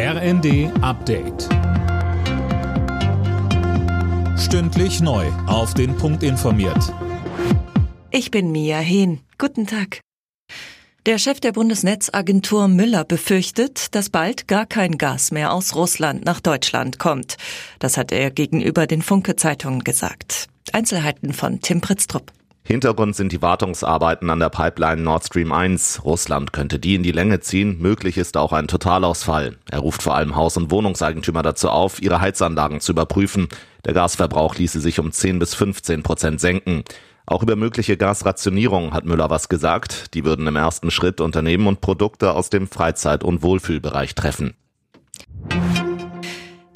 RND Update. Stündlich neu. Auf den Punkt informiert. Ich bin Mia Hehn. Guten Tag. Der Chef der Bundesnetzagentur Müller befürchtet, dass bald gar kein Gas mehr aus Russland nach Deutschland kommt. Das hat er gegenüber den Funke-Zeitungen gesagt. Einzelheiten von Tim Pritztrup. Hintergrund sind die Wartungsarbeiten an der Pipeline Nord Stream 1. Russland könnte die in die Länge ziehen. Möglich ist auch ein Totalausfall. Er ruft vor allem Haus- und Wohnungseigentümer dazu auf, ihre Heizanlagen zu überprüfen. Der Gasverbrauch ließe sich um 10 bis 15 Prozent senken. Auch über mögliche Gasrationierung hat Müller was gesagt. Die würden im ersten Schritt Unternehmen und Produkte aus dem Freizeit- und Wohlfühlbereich treffen.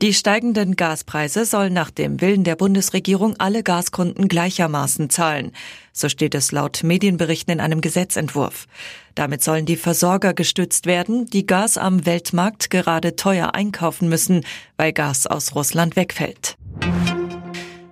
Die steigenden Gaspreise sollen nach dem Willen der Bundesregierung alle Gaskunden gleichermaßen zahlen. So steht es laut Medienberichten in einem Gesetzentwurf. Damit sollen die Versorger gestützt werden, die Gas am Weltmarkt gerade teuer einkaufen müssen, weil Gas aus Russland wegfällt.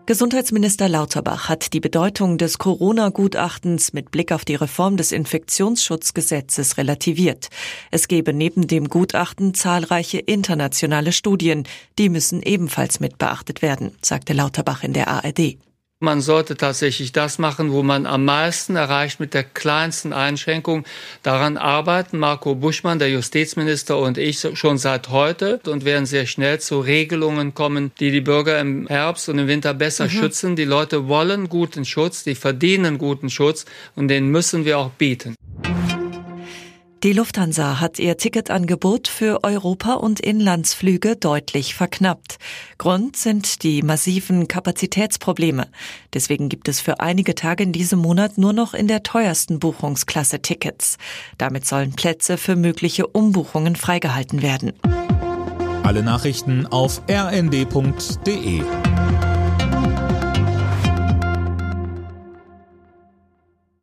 Gesundheitsminister Lauterbach hat die Bedeutung des Corona-Gutachtens mit Blick auf die Reform des Infektionsschutzgesetzes relativiert. Es gebe neben dem Gutachten zahlreiche internationale Studien, die müssen ebenfalls mit beachtet werden, sagte Lauterbach in der ARD. Man sollte tatsächlich das machen, wo man am meisten erreicht mit der kleinsten Einschränkung. Daran arbeiten Marco Buschmann, der Justizminister und ich schon seit heute und werden sehr schnell zu Regelungen kommen, die die Bürger im Herbst und im Winter besser mhm. schützen. Die Leute wollen guten Schutz, die verdienen guten Schutz und den müssen wir auch bieten. Die Lufthansa hat ihr Ticketangebot für Europa- und Inlandsflüge deutlich verknappt. Grund sind die massiven Kapazitätsprobleme. Deswegen gibt es für einige Tage in diesem Monat nur noch in der teuersten Buchungsklasse Tickets. Damit sollen Plätze für mögliche Umbuchungen freigehalten werden. Alle Nachrichten auf rnd.de